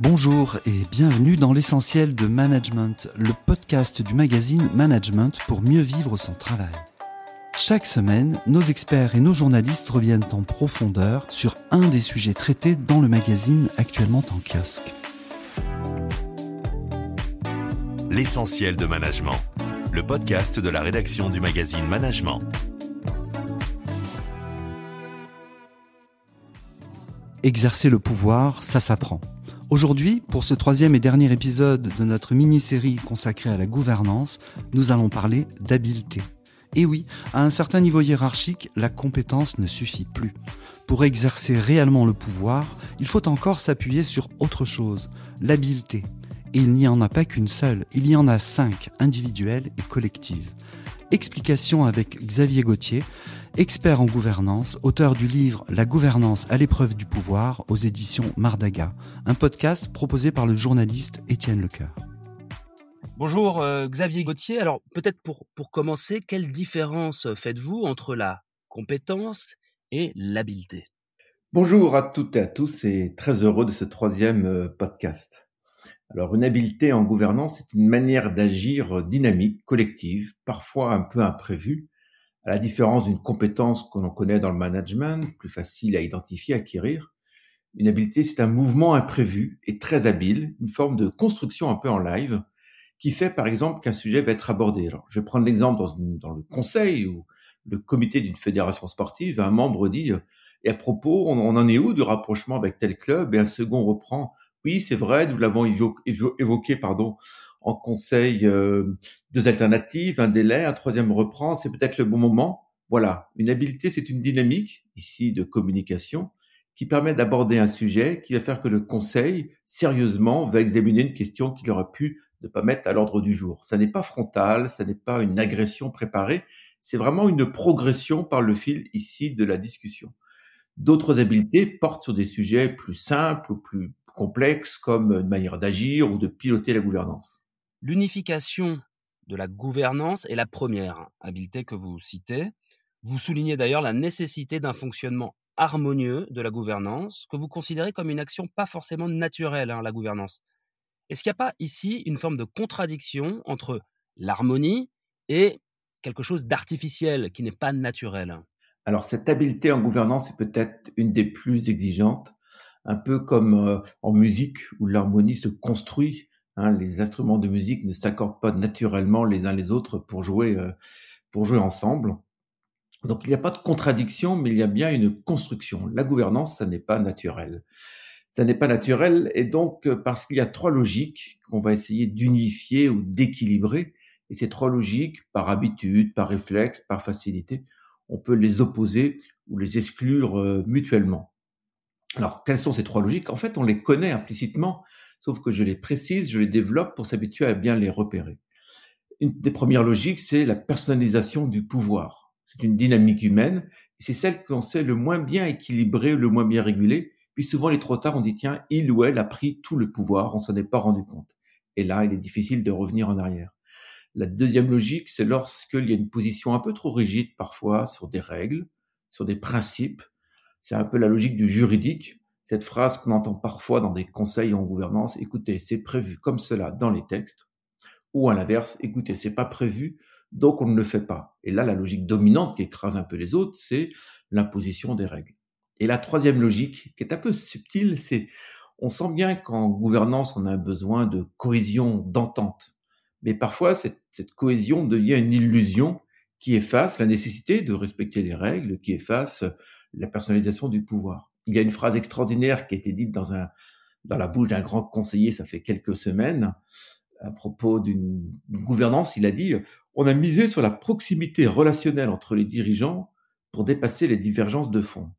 Bonjour et bienvenue dans l'essentiel de Management, le podcast du magazine Management pour mieux vivre son travail. Chaque semaine, nos experts et nos journalistes reviennent en profondeur sur un des sujets traités dans le magazine actuellement en kiosque. L'essentiel de Management, le podcast de la rédaction du magazine Management. Exercer le pouvoir, ça s'apprend. Aujourd'hui, pour ce troisième et dernier épisode de notre mini-série consacrée à la gouvernance, nous allons parler d'habileté. Et oui, à un certain niveau hiérarchique, la compétence ne suffit plus. Pour exercer réellement le pouvoir, il faut encore s'appuyer sur autre chose, l'habileté. Et il n'y en a pas qu'une seule, il y en a cinq, individuelles et collectives. Explication avec Xavier Gauthier, expert en gouvernance, auteur du livre La gouvernance à l'épreuve du pouvoir aux éditions Mardaga, un podcast proposé par le journaliste Étienne Lecoeur. Bonjour euh, Xavier Gauthier. Alors peut-être pour, pour commencer, quelle différence faites-vous entre la compétence et l'habileté? Bonjour à toutes et à tous et très heureux de ce troisième euh, podcast. Alors une habileté en gouvernance, c'est une manière d'agir dynamique, collective, parfois un peu imprévue, à la différence d'une compétence que l'on connaît dans le management, plus facile à identifier, à acquérir, une habileté, c'est un mouvement imprévu et très habile, une forme de construction un peu en live, qui fait par exemple qu'un sujet va être abordé. Alors, je vais prendre l'exemple dans, le conseil ou le comité d'une fédération sportive, un membre dit, et à propos, on, on en est où du rapprochement avec tel club? Et un second reprend, oui, c'est vrai, nous l'avons évoqué, pardon, en conseil euh, deux alternatives, un délai, un troisième reprend, c'est peut-être le bon moment. Voilà, une habileté, c'est une dynamique ici de communication qui permet d'aborder un sujet qui va faire que le conseil, sérieusement, va examiner une question qu'il aurait pu ne pas mettre à l'ordre du jour. Ça n'est pas frontal, ça n'est pas une agression préparée, c'est vraiment une progression par le fil ici de la discussion. D'autres habiletés portent sur des sujets plus simples ou plus complexes comme une manière d'agir ou de piloter la gouvernance. L'unification de la gouvernance est la première habileté que vous citez. Vous soulignez d'ailleurs la nécessité d'un fonctionnement harmonieux de la gouvernance, que vous considérez comme une action pas forcément naturelle, hein, la gouvernance. Est-ce qu'il n'y a pas ici une forme de contradiction entre l'harmonie et quelque chose d'artificiel qui n'est pas naturel? Alors cette habileté en gouvernance est peut-être une des plus exigeantes, un peu comme euh, en musique où l'harmonie se construit Hein, les instruments de musique ne s'accordent pas naturellement les uns les autres pour jouer, euh, pour jouer ensemble. Donc il n'y a pas de contradiction, mais il y a bien une construction. La gouvernance, ça n'est pas naturel. Ça n'est pas naturel, et donc euh, parce qu'il y a trois logiques qu'on va essayer d'unifier ou d'équilibrer, et ces trois logiques, par habitude, par réflexe, par facilité, on peut les opposer ou les exclure euh, mutuellement. Alors, quelles sont ces trois logiques? En fait, on les connaît implicitement sauf que je les précise, je les développe pour s'habituer à bien les repérer. Une des premières logiques, c'est la personnalisation du pouvoir. C'est une dynamique humaine, c'est celle qu'on sait le moins bien équilibrer, le moins bien réguler, puis souvent il est trop tard, on dit tiens, il ou elle a pris tout le pouvoir, on s'en est pas rendu compte. Et là, il est difficile de revenir en arrière. La deuxième logique, c'est lorsqu'il y a une position un peu trop rigide parfois sur des règles, sur des principes. C'est un peu la logique du juridique cette phrase qu'on entend parfois dans des conseils en gouvernance, écoutez, c'est prévu comme cela dans les textes, ou à l'inverse, écoutez, c'est pas prévu, donc on ne le fait pas. Et là, la logique dominante qui écrase un peu les autres, c'est l'imposition des règles. Et la troisième logique, qui est un peu subtile, c'est on sent bien qu'en gouvernance, on a besoin de cohésion, d'entente. Mais parfois, cette, cette cohésion devient une illusion qui efface la nécessité de respecter les règles, qui efface la personnalisation du pouvoir il y a une phrase extraordinaire qui a été dite dans, un, dans la bouche d'un grand conseiller, ça fait quelques semaines, à propos d'une gouvernance. Il a dit On a misé sur la proximité relationnelle entre les dirigeants pour dépasser les divergences de fond.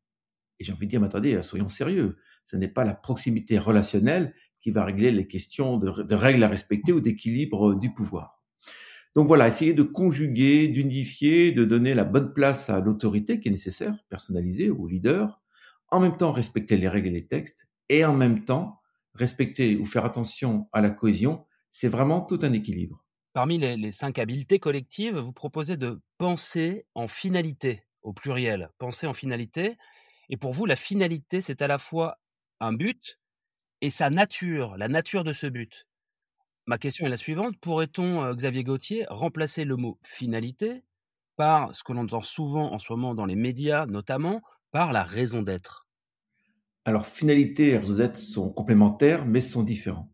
Et j'ai envie de dire Mais attendez, soyons sérieux. Ce n'est pas la proximité relationnelle qui va régler les questions de, règles à respecter ou d'équilibre du pouvoir. Donc voilà, essayer de conjuguer, d'unifier, de donner la bonne place à l'autorité qui est nécessaire, personnalisée, au leader, en même temps respecter les règles et les textes, et en même temps respecter ou faire attention à la cohésion, c'est vraiment tout un équilibre. Parmi les, cinq habiletés collectives, vous proposez de penser en finalité, au pluriel, penser en finalité. Et pour vous, la finalité, c'est à la fois un but et sa nature, la nature de ce but. Ma question est la suivante. Pourrait-on, euh, Xavier Gauthier, remplacer le mot finalité par ce que l'on entend souvent en ce moment dans les médias, notamment par la raison d'être? Alors, finalité et raison d'être sont complémentaires, mais sont différents.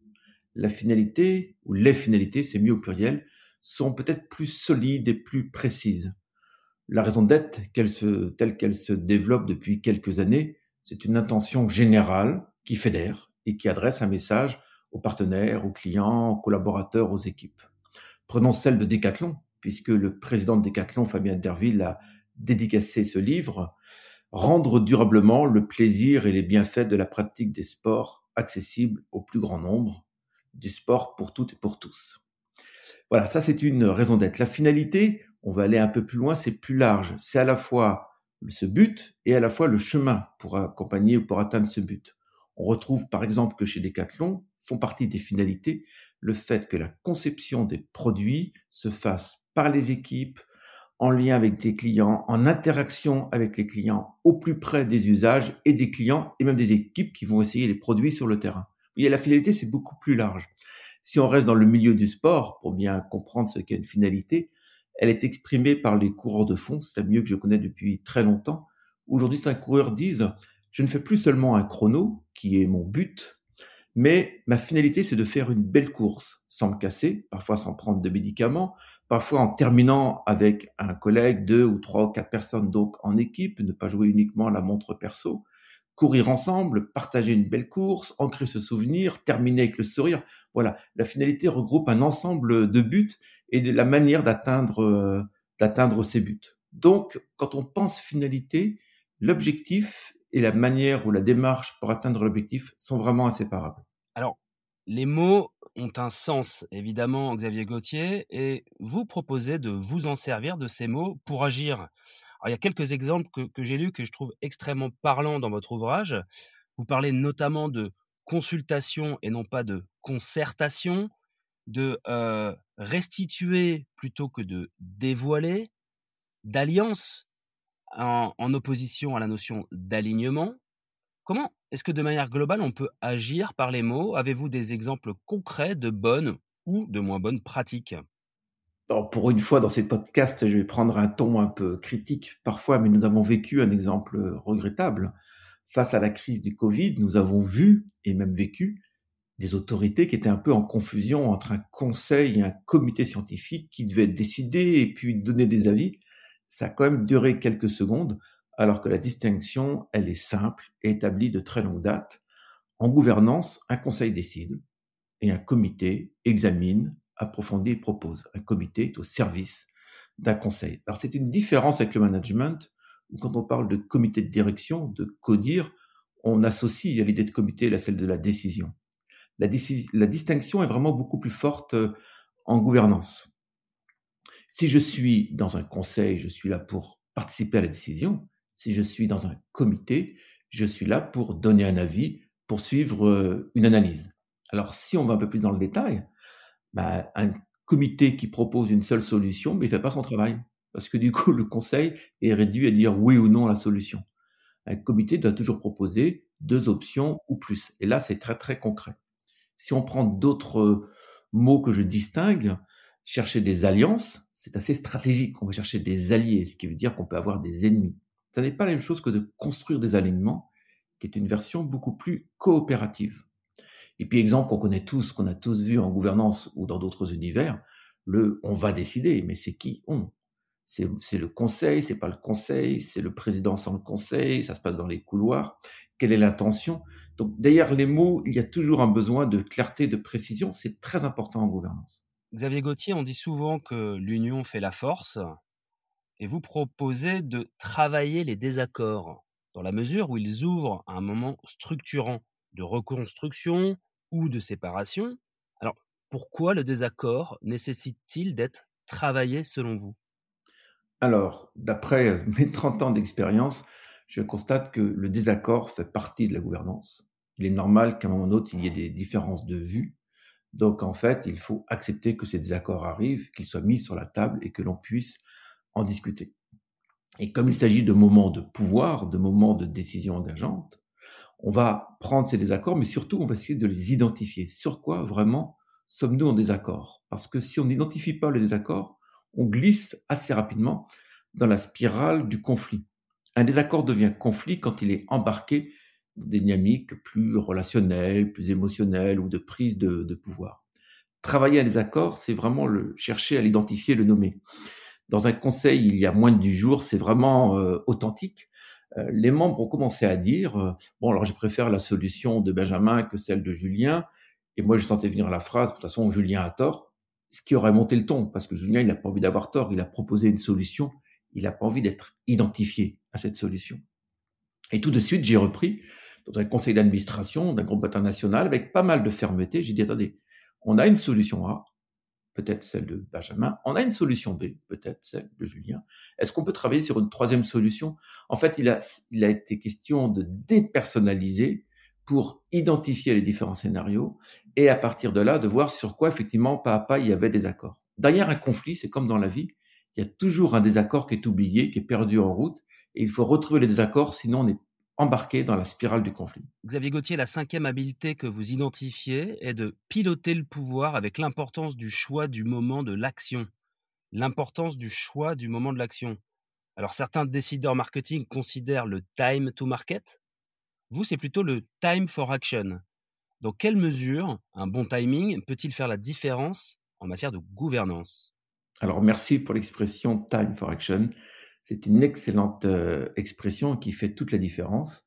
La finalité, ou les finalités, c'est mieux au pluriel, sont peut-être plus solides et plus précises. La raison d'être, telle qu'elle se développe depuis quelques années, c'est une intention générale qui fédère et qui adresse un message aux partenaires, aux clients, aux collaborateurs, aux équipes. Prenons celle de Decathlon, puisque le président de Decathlon, Fabien Derville, a dédicacé ce livre, Rendre durablement le plaisir et les bienfaits de la pratique des sports accessibles au plus grand nombre, du sport pour toutes et pour tous. Voilà, ça c'est une raison d'être. La finalité, on va aller un peu plus loin, c'est plus large. C'est à la fois ce but et à la fois le chemin pour accompagner ou pour atteindre ce but. On retrouve par exemple que chez Decathlon font partie des finalités le fait que la conception des produits se fasse par les équipes, en lien avec des clients, en interaction avec les clients, au plus près des usages et des clients et même des équipes qui vont essayer les produits sur le terrain. Et la finalité, c'est beaucoup plus large. Si on reste dans le milieu du sport, pour bien comprendre ce qu'est une finalité, elle est exprimée par les coureurs de fond, c'est la mieux que je connais depuis très longtemps. Aujourd'hui, certains coureurs disent, je ne fais plus seulement un chrono, qui est mon but, mais ma finalité, c'est de faire une belle course sans me casser, parfois sans prendre de médicaments, parfois en terminant avec un collègue, deux ou trois ou quatre personnes donc en équipe, ne pas jouer uniquement à la montre perso, courir ensemble, partager une belle course, ancrer ce souvenir, terminer avec le sourire. Voilà, la finalité regroupe un ensemble de buts et de la manière d'atteindre euh, d'atteindre ces buts. Donc, quand on pense finalité, l'objectif et la manière ou la démarche pour atteindre l'objectif sont vraiment inséparables. Alors, les mots ont un sens, évidemment, Xavier Gauthier, et vous proposez de vous en servir de ces mots pour agir. Alors, il y a quelques exemples que, j'ai lus que je trouve extrêmement parlants dans votre ouvrage. Vous parlez notamment de consultation et non pas de concertation, de euh, restituer plutôt que de dévoiler, d'alliance en, opposition à la notion d'alignement. Comment est-ce que de manière globale on peut agir par les mots? Avez-vous des exemples concrets de bonnes ou de moins bonnes pratiques? Pour une fois, dans ces podcasts, je vais prendre un ton un peu critique parfois, mais nous avons vécu un exemple regrettable. Face à la crise du Covid, nous avons vu et même vécu des autorités qui étaient un peu en confusion entre un conseil et un comité scientifique qui devaient décider et puis donner des avis ça a quand même duré quelques secondes, alors que la distinction, elle est simple et établie de très longue date. En gouvernance, un conseil décide et un comité examine, approfondit et propose. Un comité est au service d'un conseil. Alors c'est une différence avec le management, où quand on parle de comité de direction, de codir, on associe à l'idée de comité la celle de la décision. La, la distinction est vraiment beaucoup plus forte euh, en gouvernance. Si je suis dans un conseil, je suis là pour participer à la décision. Si je suis dans un comité, je suis là pour donner un avis, pour suivre euh, une analyse. Alors, si on va un peu plus dans le détail, bah, un comité qui propose une seule solution, mais il ne fait pas son travail. Parce que du coup, le conseil est réduit à dire oui ou non à la solution. Un comité doit toujours proposer deux options ou plus. Et là, c'est très, très concret. Si on prend d'autres mots que je distingue, chercher des alliances, c'est assez stratégique. On va chercher des alliés, ce qui veut dire qu'on peut avoir des ennemis. Ce n'est pas la même chose que de construire des alignements, qui est une version beaucoup plus coopérative. Et puis, exemple qu'on connaît tous, qu'on a tous vu en gouvernance ou dans d'autres univers, le on va décider, mais c'est qui on C'est le conseil, c'est pas le conseil, c'est le président sans le conseil, ça se passe dans les couloirs. Quelle est l'intention? Donc, derrière les mots, il y a toujours un besoin de clarté, de précision. C'est très important en gouvernance. Xavier Gauthier, on dit souvent que l'union fait la force, et vous proposez de travailler les désaccords, dans la mesure où ils ouvrent un moment structurant de reconstruction ou de séparation. Alors, pourquoi le désaccord nécessite-t-il d'être travaillé selon vous? Alors, d'après mes 30 ans d'expérience, je constate que le désaccord fait partie de la gouvernance. Il est normal qu'à un moment ou autre, il y ait des différences de vues, donc en fait, il faut accepter que ces désaccords arrivent, qu'ils soient mis sur la table et que l'on puisse en discuter. Et comme il s'agit de moments de pouvoir, de moments de décision engageante, On va prendre ces désaccords, mais surtout, on va essayer de les identifier. Sur quoi vraiment sommes-nous en désaccord? Parce que si on n'identifie pas le désaccord, on glisse assez rapidement dans la spirale du conflit. Un désaccord devient conflit quand il est embarqué dynamiques plus relationnelles, plus émotionnelles ou de prise de, pouvoir. Travailler un désaccord, c'est vraiment le chercher à l'identifier, le nommer. Dans un conseil, il y a moins de 10 jours, c'est vraiment euh, authentique. Euh, les membres ont commencé à dire euh, bon alors je préfère la solution de Benjamin que celle de Julien et moi je sentais venir la phrase de toute façon Julien a tort ce qui aurait monté le ton parce que Julien il n'a pas envie d'avoir tort il a proposé une solution il n'a pas envie d'être identifié à cette solution et tout de suite j'ai repris dans un conseil d'administration d'un groupe international avec pas mal de fermeté j'ai dit attendez on a une solution A peut-être celle de Benjamin. On a une solution B, peut-être celle de Julien. Est-ce qu'on peut travailler sur une troisième solution? En fait, il a, il a été question de dépersonnaliser pour identifier les différents scénarios et à partir de là, de voir sur quoi effectivement, pas à pas, il y avait des accords. Derrière un conflit, c'est comme dans la vie, il y a toujours un désaccord qui est oublié, qui est perdu en route, et il faut retrouver les désaccords, sinon on est embarqué dans la spirale du conflit. Xavier Gauthier, la cinquième habileté que vous identifiez est de piloter le pouvoir avec l'importance du choix du moment de l'action. L'importance du choix du moment de l'action. Alors certains décideurs marketing considèrent le time to market. Vous, c'est plutôt le time for action. Dans quelle mesure un bon timing peut-il faire la différence en matière de gouvernance? Alors merci pour l'expression time for action. C'est une excellente euh, expression qui fait toute la différence.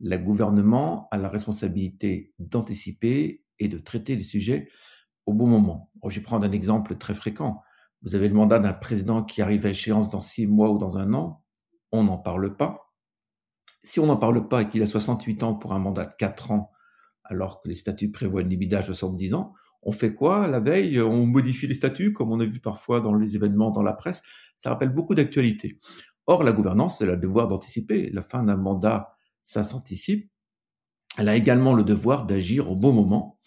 Le gouvernement a la responsabilité d'anticiper et de traiter les sujets au bon moment. je vais prendre un exemple très fréquent. Vous avez le mandat d'un président qui arrive à échéance dans six mois ou dans un an. On n'en parle pas. Si on n'en parle pas et qu'il a 68 ans pour un mandat de 4 ans, alors que les statuts prévoient une limite d'âge de 70 ans, on fait quoi? La veille On modifie les statuts, comme on a vu parfois dans les événements dans la presse. Ça rappelle beaucoup d'actualité. Or, la gouvernance, elle a le devoir d'anticiper. La fin d'un mandat, ça s'anticipe. Elle a également le devoir d'agir au bon moment.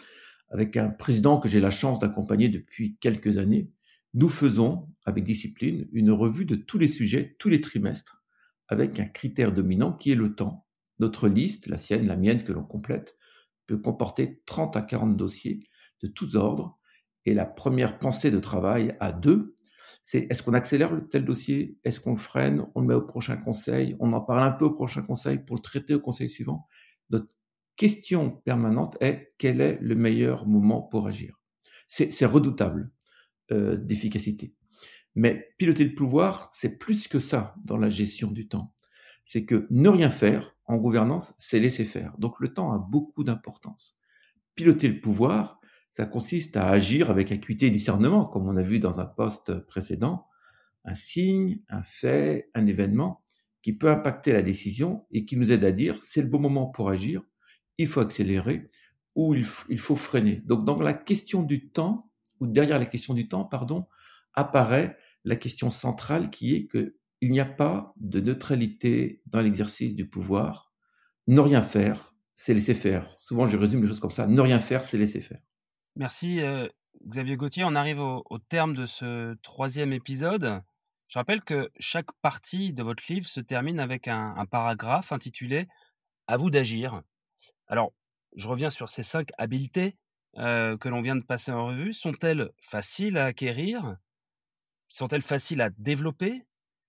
Avec un président que j'ai la chance d'accompagner depuis quelques années, nous faisons, avec discipline, une revue de tous les sujets, tous les trimestres, avec un critère dominant qui est le temps. Notre liste, la sienne, la mienne que l'on complète, peut comporter 30 à 40 dossiers de tous ordres. Et la première pensée de travail à deux, c'est est-ce qu'on accélère tel dossier? Est-ce qu'on le freine? On le met au prochain conseil? On en parle un peu au prochain conseil pour le traiter au conseil suivant Notre question permanente est quel est le meilleur moment pour agir? C'est redoutable euh, d'efficacité. Mais piloter le pouvoir, c'est plus que ça dans la gestion du temps. C'est que ne rien faire en gouvernance, c'est laisser faire. Donc le temps a beaucoup d'importance. Piloter le pouvoir, ça consiste à agir avec acuité et discernement, comme on a vu dans un poste précédent, un signe, un fait, un événement qui peut impacter la décision et qui nous aide à dire c'est le bon moment pour agir, il faut accélérer ou il, faut freiner. Donc dans la question du temps, ou derrière la question du temps, pardon, apparaît la question centrale qui est que il n'y a pas de neutralité dans l'exercice du pouvoir. Ne rien faire, c'est laisser faire. Souvent, je résume les choses comme ça. Ne rien faire, c'est laisser faire. Merci Xavier Gauthier. On arrive au, terme de ce troisième épisode. Je rappelle que chaque partie de votre livre se termine avec un, paragraphe intitulé À vous d'agir. Alors, je reviens sur ces cinq habiletés que l'on vient de passer en revue. Sont-elles faciles à acquérir? Sont-elles faciles à développer?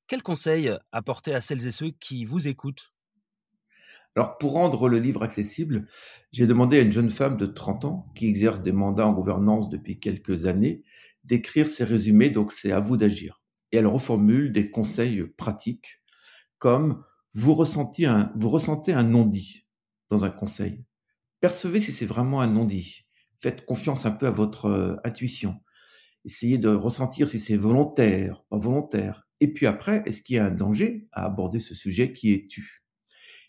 Quels conseils apporter à celles et ceux qui vous écoutent? Alors, pour rendre le livre accessible, j'ai demandé à une jeune femme de 30 ans, qui exerce des mandats en gouvernance depuis quelques années, d'écrire ses résumés, donc c'est à vous d'agir. Et elle reformule des conseils pratiques, comme vous ressentez un, non-dit dans un conseil. Percevez si c'est vraiment un non-dit. Faites confiance un peu à votre euh, intuition. Essayez de ressentir si c'est volontaire, pas volontaire. Et puis après, est-ce qu'il y a un danger à aborder ce sujet qui est tu?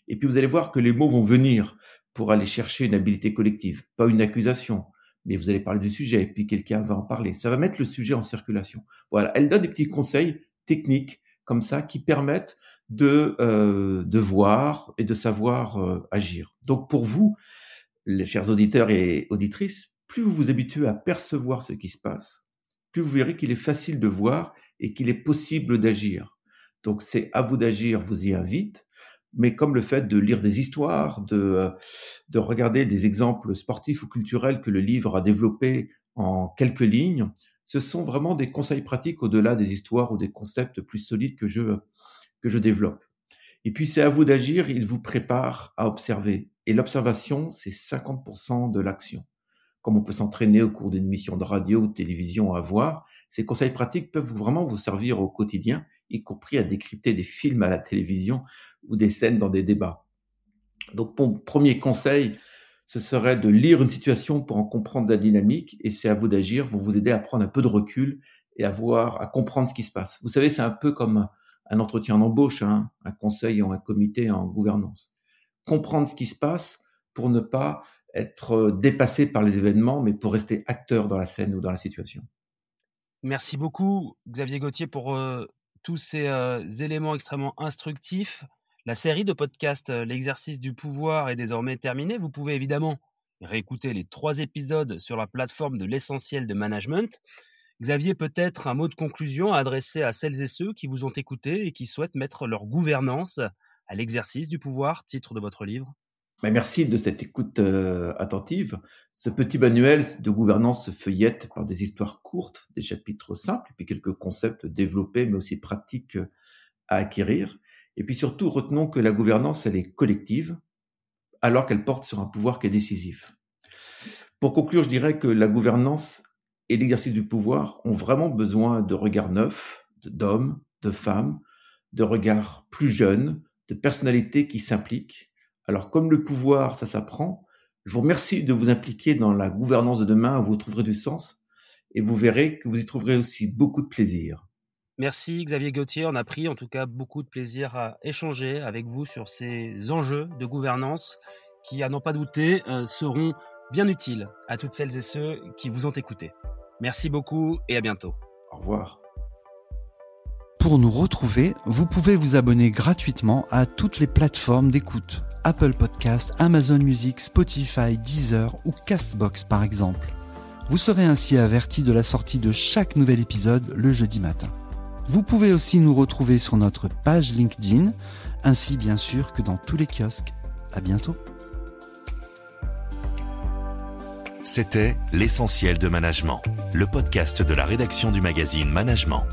Et puis vous allez voir que les mots vont venir pour aller chercher une habilité collective, pas une accusation, mais vous allez parler du sujet, et puis quelqu'un va en parler. Ça va mettre le sujet en circulation. Voilà, elle donne des petits conseils techniques comme ça qui permettent de, euh, de voir et de savoir euh, agir. Donc pour vous, les chers auditeurs et auditrices, plus vous vous habituez à percevoir ce qui se passe, plus vous verrez qu'il est facile de voir et qu'il est possible d'agir. Donc c'est à vous d'agir, vous y invite. Mais comme le fait de lire des histoires, de, de regarder des exemples sportifs ou culturels que le livre a développés en quelques lignes, ce sont vraiment des conseils pratiques au-delà des histoires ou des concepts plus solides que je, que je développe. Et puis c'est à vous d'agir, il vous prépare à observer. Et l'observation, c'est 50% de l'action. Comme on peut s'entraîner au cours d'une mission de radio ou de télévision à voir, ces conseils pratiques peuvent vraiment vous servir au quotidien, y compris à décrypter des films à la télévision ou des scènes dans des débats. Donc mon premier conseil, ce serait de lire une situation pour en comprendre la dynamique, et c'est à vous d'agir, pour vous aider à prendre un peu de recul et à voir, à comprendre ce qui se passe. Vous savez, c'est un peu comme un entretien d'embauche, hein, un conseil ou un comité en gouvernance. Comprendre ce qui se passe pour ne pas être dépassé par les événements, mais pour rester acteur dans la scène ou dans la situation. Merci beaucoup, Xavier Gauthier, pour euh, tous ces euh, éléments extrêmement instructifs. La série de podcasts euh, L'exercice du pouvoir est désormais terminée. Vous pouvez évidemment réécouter les trois épisodes sur la plateforme de l'essentiel de management. Xavier, peut-être un mot de conclusion à adresser à celles et ceux qui vous ont écouté et qui souhaitent mettre leur gouvernance à l'exercice du pouvoir, titre de votre livre? Merci de cette écoute euh, attentive. Ce petit manuel de gouvernance feuillette par des histoires courtes, des chapitres simples, puis quelques concepts développés mais aussi pratiques à acquérir. Et puis surtout, retenons que la gouvernance, elle est collective, alors qu'elle porte sur un pouvoir qui est décisif. Pour conclure, je dirais que la gouvernance et l'exercice du pouvoir ont vraiment besoin de regards neufs, d'hommes, de femmes, de regards plus jeunes, de personnalités qui s'impliquent. Alors comme le pouvoir, ça s'apprend, je vous remercie de vous impliquer dans la gouvernance de demain, vous trouverez du sens et vous verrez que vous y trouverez aussi beaucoup de plaisir. Merci Xavier Gauthier. On a pris en tout cas beaucoup de plaisir à échanger avec vous sur ces enjeux de gouvernance qui, à n'en pas douter, euh, seront bien utiles à toutes celles et ceux qui vous ont écouté. Merci beaucoup et à bientôt. Au revoir. Pour nous retrouver, vous pouvez vous abonner gratuitement à toutes les plateformes d'écoute. Apple Podcast, Amazon Music, Spotify, Deezer ou Castbox par exemple. Vous serez ainsi averti de la sortie de chaque nouvel épisode le jeudi matin. Vous pouvez aussi nous retrouver sur notre page LinkedIn, ainsi bien sûr que dans tous les kiosques. À bientôt. C'était L'essentiel de management, le podcast de la rédaction du magazine Management.